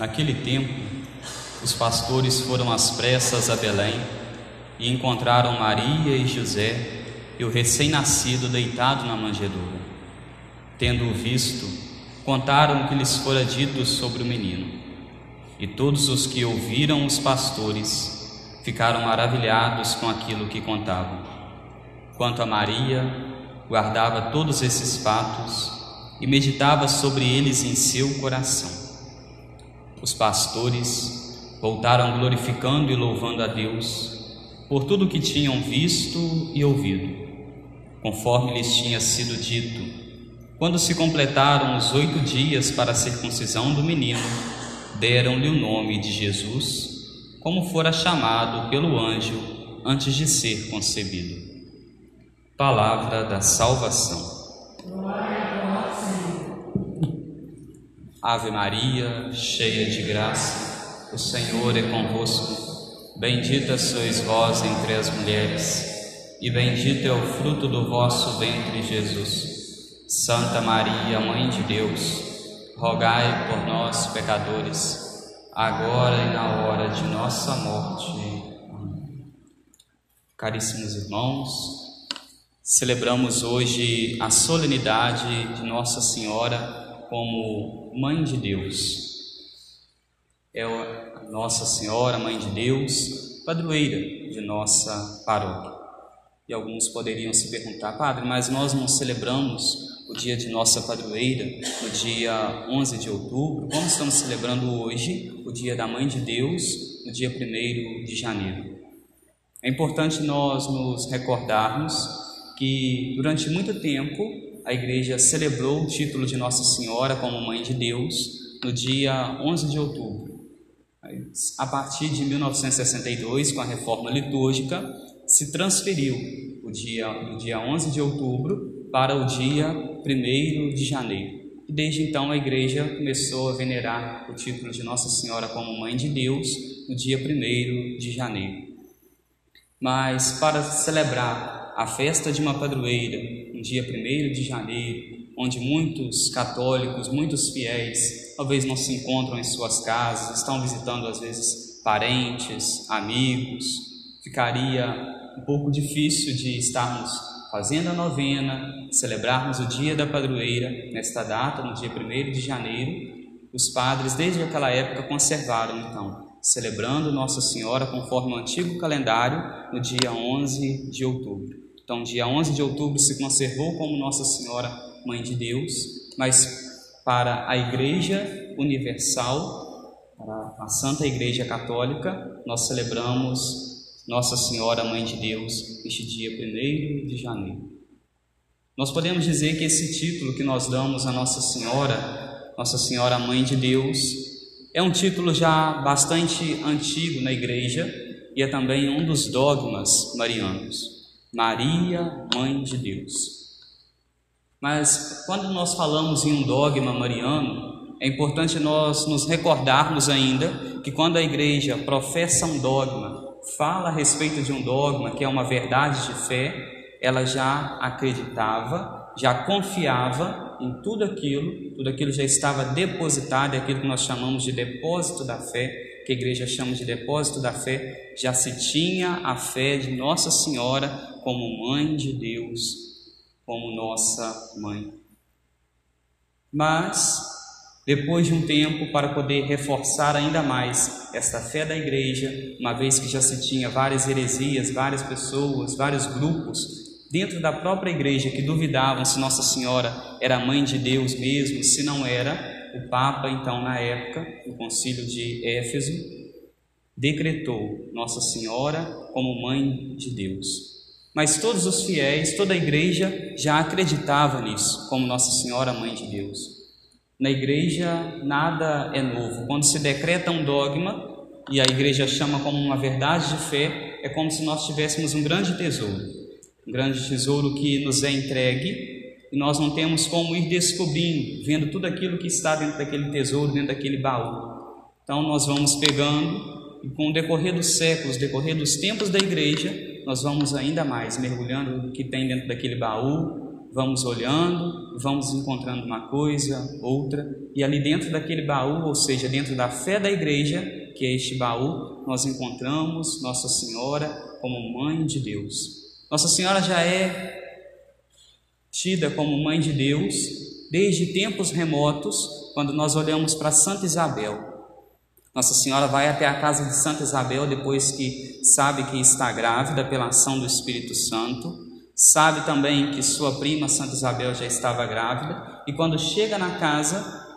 Naquele tempo, os pastores foram às pressas a Belém e encontraram Maria e José e o recém-nascido deitado na manjedoura. Tendo-o visto, contaram o que lhes fora dito sobre o menino. E todos os que ouviram os pastores ficaram maravilhados com aquilo que contavam. Quanto a Maria, guardava todos esses fatos e meditava sobre eles em seu coração. Os pastores voltaram glorificando e louvando a Deus por tudo que tinham visto e ouvido, conforme lhes tinha sido dito. Quando se completaram os oito dias para a circuncisão do menino, deram-lhe o nome de Jesus, como fora chamado pelo anjo antes de ser concebido. Palavra da salvação. Glória a vós, Senhor. Ave Maria, cheia de graça, o Senhor é convosco. Bendita sois vós entre as mulheres, e bendito é o fruto do vosso ventre, Jesus. Santa Maria, Mãe de Deus, rogai por nós, pecadores, agora e na hora de nossa morte. Amém. Caríssimos irmãos, celebramos hoje a solenidade de Nossa Senhora como Mãe de Deus. É a Nossa Senhora, Mãe de Deus, padroeira de nossa paróquia. E alguns poderiam se perguntar, Padre, mas nós não celebramos o dia de nossa padroeira no dia 11 de outubro, como estamos celebrando hoje o dia da Mãe de Deus no dia 1 de janeiro. É importante nós nos recordarmos que durante muito tempo a igreja celebrou o título de Nossa Senhora como Mãe de Deus no dia 11 de outubro. A partir de 1962, com a reforma litúrgica, se transferiu o dia, do dia 11 de outubro para o dia 1 de janeiro. E desde então a igreja começou a venerar o título de Nossa Senhora como Mãe de Deus no dia 1 de janeiro. Mas para celebrar a festa de uma padroeira no dia 1 de janeiro, onde muitos católicos, muitos fiéis, talvez não se encontram em suas casas, estão visitando às vezes parentes, amigos, ficaria um pouco difícil de estarmos fazendo a novena, celebrarmos o dia da padroeira nesta data, no dia 1 de janeiro. Os padres, desde aquela época, conservaram então, celebrando Nossa Senhora conforme o antigo calendário, no dia 11 de outubro. Então, dia 11 de outubro se conservou como Nossa Senhora Mãe de Deus, mas para a Igreja Universal, para a Santa Igreja Católica, nós celebramos nossa Senhora Mãe de Deus neste dia 1 de janeiro. Nós podemos dizer que esse título que nós damos a Nossa Senhora, Nossa Senhora Mãe de Deus, é um título já bastante antigo na igreja e é também um dos dogmas marianos. Maria, Mãe de Deus. Mas quando nós falamos em um dogma mariano, é importante nós nos recordarmos ainda que quando a igreja professa um dogma, fala a respeito de um dogma que é uma verdade de fé, ela já acreditava, já confiava em tudo aquilo, tudo aquilo já estava depositado, é aquilo que nós chamamos de depósito da fé, que a igreja chama de depósito da fé, já se tinha a fé de Nossa Senhora como mãe de Deus, como nossa mãe. Mas depois de um tempo, para poder reforçar ainda mais esta fé da igreja, uma vez que já se tinha várias heresias, várias pessoas, vários grupos dentro da própria igreja que duvidavam se Nossa Senhora era mãe de Deus mesmo, se não era, o Papa, então, na época, no concílio de Éfeso, decretou Nossa Senhora como mãe de Deus. Mas todos os fiéis, toda a igreja já acreditava nisso, como Nossa Senhora Mãe de Deus. Na igreja nada é novo. Quando se decreta um dogma e a igreja chama como uma verdade de fé, é como se nós tivéssemos um grande tesouro, um grande tesouro que nos é entregue e nós não temos como ir descobrindo, vendo tudo aquilo que está dentro daquele tesouro, dentro daquele baú. Então nós vamos pegando e com o decorrer dos séculos, decorrer dos tempos da igreja, nós vamos ainda mais mergulhando no que tem dentro daquele baú, vamos olhando, vamos encontrando uma coisa, outra, e ali dentro daquele baú, ou seja, dentro da fé da igreja, que é este baú, nós encontramos Nossa Senhora como Mãe de Deus. Nossa Senhora já é tida como Mãe de Deus desde tempos remotos, quando nós olhamos para Santa Isabel. Nossa Senhora vai até a casa de Santa Isabel depois que sabe que está grávida pela ação do Espírito Santo, sabe também que sua prima Santa Isabel já estava grávida, e quando chega na casa,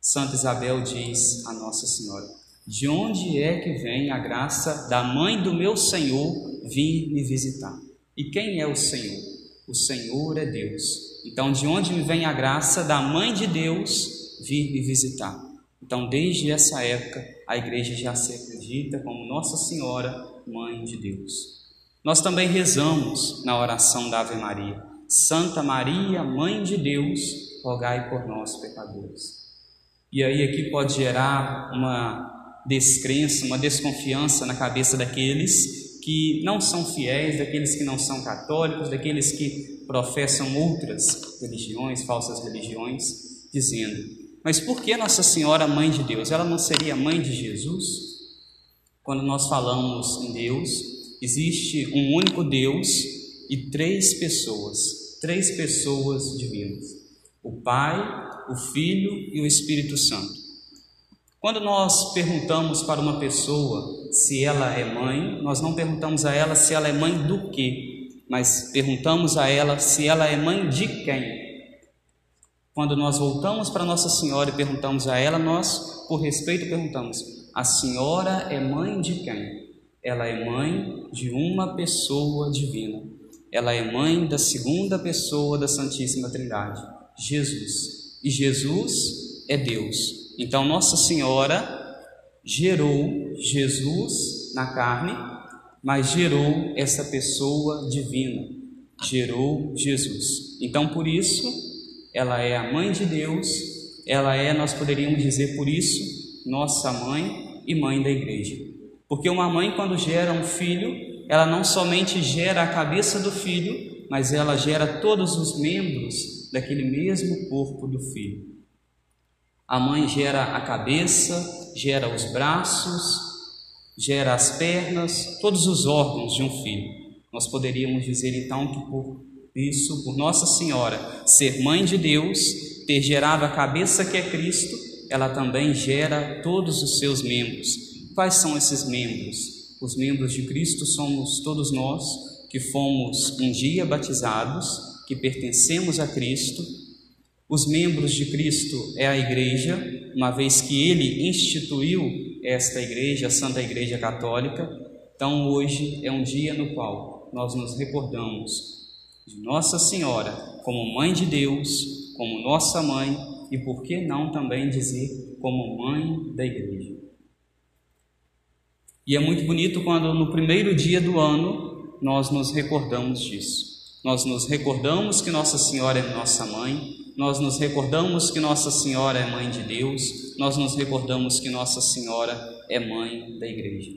Santa Isabel diz a Nossa Senhora: De onde é que vem a graça da mãe do meu Senhor vir me visitar? E quem é o Senhor? O Senhor é Deus. Então, de onde me vem a graça da mãe de Deus vir me visitar? Então, desde essa época, a igreja já se acredita como Nossa Senhora, Mãe de Deus. Nós também rezamos na oração da Ave Maria: Santa Maria, Mãe de Deus, rogai por nós, pecadores. E aí aqui pode gerar uma descrença, uma desconfiança na cabeça daqueles que não são fiéis, daqueles que não são católicos, daqueles que professam outras religiões, falsas religiões, dizendo: mas por que Nossa Senhora Mãe de Deus? Ela não seria mãe de Jesus? Quando nós falamos em Deus, existe um único Deus e três pessoas, três pessoas divinas: o Pai, o Filho e o Espírito Santo. Quando nós perguntamos para uma pessoa se ela é mãe, nós não perguntamos a ela se ela é mãe do quê, mas perguntamos a ela se ela é mãe de quem. Quando nós voltamos para Nossa Senhora e perguntamos a ela, nós, por respeito, perguntamos: a senhora é mãe de quem? Ela é mãe de uma pessoa divina. Ela é mãe da segunda pessoa da Santíssima Trindade, Jesus. E Jesus é Deus. Então, Nossa Senhora gerou Jesus na carne, mas gerou essa pessoa divina, gerou Jesus. Então, por isso, ela é a mãe de Deus, ela é, nós poderíamos dizer por isso, nossa mãe e mãe da igreja. Porque uma mãe, quando gera um filho, ela não somente gera a cabeça do filho, mas ela gera todos os membros daquele mesmo corpo do filho. A mãe gera a cabeça, gera os braços, gera as pernas, todos os órgãos de um filho. Nós poderíamos dizer então que por isso, por Nossa Senhora ser mãe de Deus, ter gerado a cabeça que é Cristo, ela também gera todos os seus membros. Quais são esses membros? Os membros de Cristo somos todos nós que fomos um dia batizados, que pertencemos a Cristo. Os membros de Cristo é a igreja, uma vez que ele instituiu esta igreja, a Santa Igreja Católica. Então, hoje é um dia no qual nós nos recordamos de Nossa Senhora como Mãe de Deus, como nossa mãe e por que não também dizer como mãe da igreja. E é muito bonito quando no primeiro dia do ano nós nos recordamos disso. Nós nos recordamos que Nossa Senhora é nossa mãe, nós nos recordamos que Nossa Senhora é mãe de Deus, nós nos recordamos que Nossa Senhora é mãe da igreja.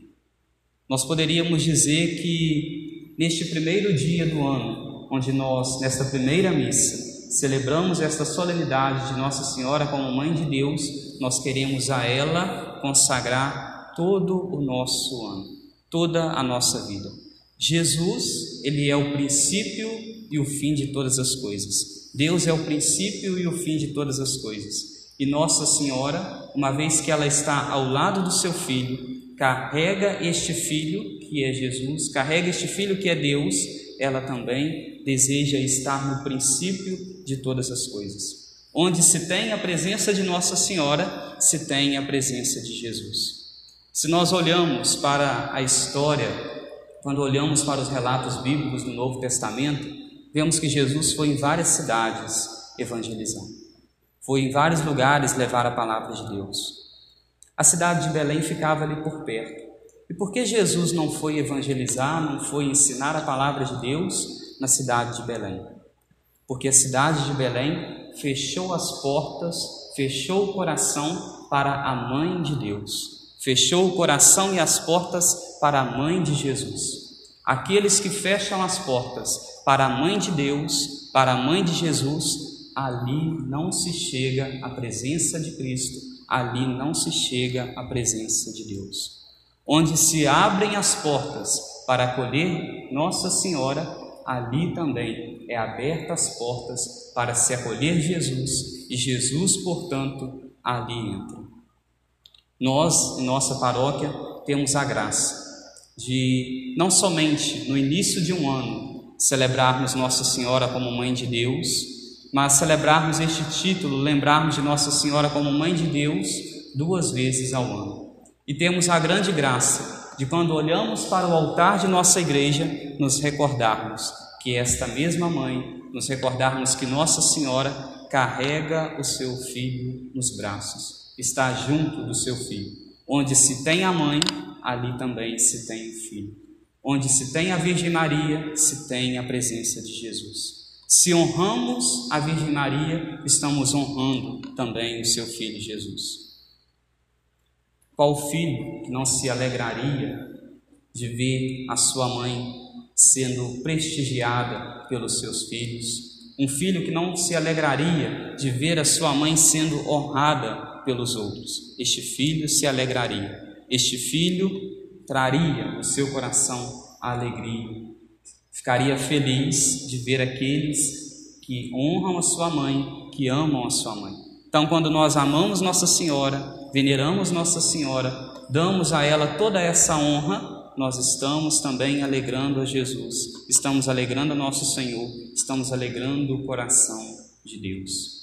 Nós poderíamos dizer que neste primeiro dia do ano onde nós, nesta primeira missa, celebramos esta solenidade de Nossa Senhora como Mãe de Deus, nós queremos a ela consagrar todo o nosso ano, toda a nossa vida. Jesus, ele é o princípio e o fim de todas as coisas. Deus é o princípio e o fim de todas as coisas. E Nossa Senhora, uma vez que ela está ao lado do seu filho, carrega este filho que é Jesus, carrega este filho que é Deus, ela também deseja estar no princípio de todas as coisas. Onde se tem a presença de Nossa Senhora, se tem a presença de Jesus. Se nós olhamos para a história Quando olhamos para os relatos bíblicos do Novo Testamento, vemos que Jesus foi em várias cidades evangelizando. Foi em vários lugares levar a palavra de Deus. A cidade de Belém ficava ali por perto. E por que Jesus não foi evangelizar, não foi ensinar a palavra de Deus na cidade de Belém? Porque a cidade de Belém fechou as portas, fechou o coração para a mãe de Deus, fechou o coração e as portas para a mãe de Jesus. Aqueles que fecham as portas para a mãe de Deus, para a mãe de Jesus, ali não se chega à presença de Cristo, ali não se chega à presença de Deus. Onde se abrem as portas para acolher Nossa Senhora, ali também é aberta as portas para se acolher Jesus e Jesus, portanto, ali entra. Nós, em nossa paróquia, temos a graça de não somente no início de um ano celebrarmos Nossa Senhora como Mãe de Deus, mas celebrarmos este título, lembrarmos de Nossa Senhora como Mãe de Deus duas vezes ao ano. E temos a grande graça de quando olhamos para o altar de nossa igreja, nos recordarmos que esta mesma mãe, nos recordarmos que Nossa Senhora carrega o seu filho nos braços, está junto do seu filho. Onde se tem a mãe, ali também se tem o filho. Onde se tem a Virgem Maria, se tem a presença de Jesus. Se honramos a Virgem Maria, estamos honrando também o seu filho Jesus. Qual filho que não se alegraria de ver a sua mãe sendo prestigiada pelos seus filhos? Um filho que não se alegraria de ver a sua mãe sendo honrada pelos outros. Este filho se alegraria. Este filho traria no seu coração a alegria. Ficaria feliz de ver aqueles que honram a sua mãe, que amam a sua mãe. Então, quando nós amamos Nossa Senhora, veneramos Nossa Senhora, damos a ela toda essa honra, nós estamos também alegrando a Jesus, estamos alegrando a nosso Senhor, estamos alegrando o coração de Deus.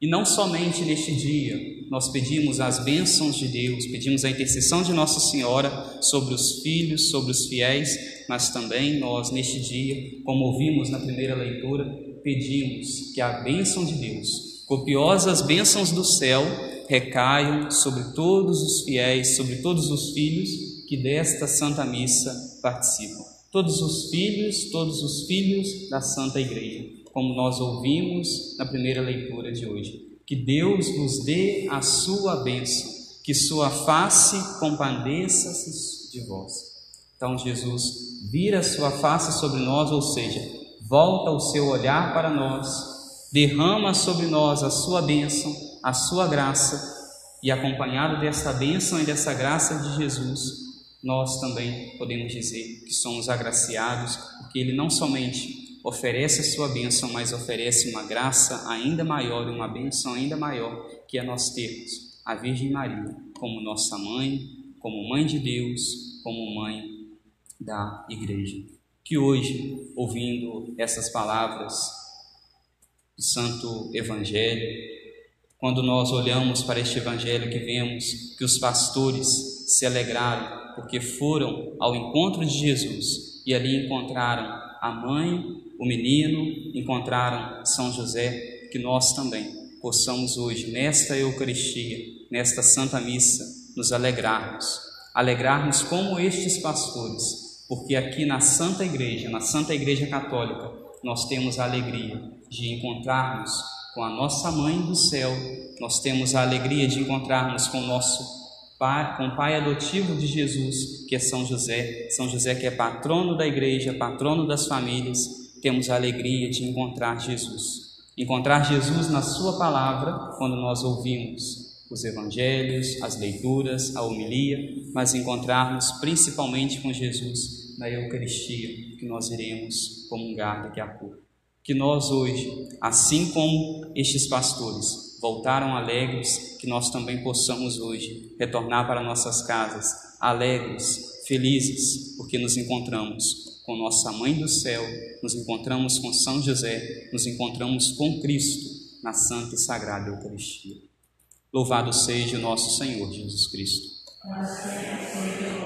E não somente neste dia nós pedimos as bênçãos de Deus, pedimos a intercessão de Nossa Senhora sobre os filhos, sobre os fiéis, mas também nós neste dia, como ouvimos na primeira leitura, pedimos que a bênção de Deus, copiosas bênçãos do céu, recaiam sobre todos os fiéis, sobre todos os filhos que desta Santa Missa participam. Todos os filhos, todos os filhos da Santa Igreja como nós ouvimos na primeira leitura de hoje. Que Deus nos dê a sua bênção, que sua face compadeça-se de vós. Então Jesus vira sua face sobre nós, ou seja, volta o seu olhar para nós, derrama sobre nós a sua bênção, a sua graça, e acompanhado dessa bênção e dessa graça de Jesus, nós também podemos dizer que somos agraciados, porque Ele não somente oferece a sua bênção, mas oferece uma graça ainda maior, uma bênção ainda maior, que é nós termos a Virgem Maria como nossa mãe, como mãe de Deus, como mãe da igreja. Que hoje, ouvindo essas palavras do Santo Evangelho, quando nós olhamos para este Evangelho que vemos que os pastores se alegraram porque foram ao encontro de Jesus e ali encontraram a mãe o menino, encontraram São José, que nós também possamos hoje, nesta Eucaristia, nesta Santa Missa, nos alegrarmos. Alegrarmos como estes pastores, porque aqui na Santa Igreja, na Santa Igreja Católica, nós temos a alegria de encontrarmos com a nossa mãe do céu, nós temos a alegria de encontrarmos com o nosso pai, com o pai adotivo de Jesus, que é São José, São José que é patrono da igreja, patrono das famílias, temos a alegria de encontrar Jesus. Encontrar Jesus na Sua palavra, quando nós ouvimos os evangelhos, as leituras, a homilia, mas encontrarmos principalmente com Jesus na Eucaristia, que nós iremos comungar daqui a pouco. Que nós hoje, assim como estes pastores voltaram alegres, que nós também possamos hoje retornar para nossas casas alegres, felizes, porque nos encontramos com nossa Mãe do Céu, nos encontramos com São José, nos encontramos com Cristo na Santa e Sagrada Eucaristia. Louvado seja o nosso Senhor Jesus Cristo.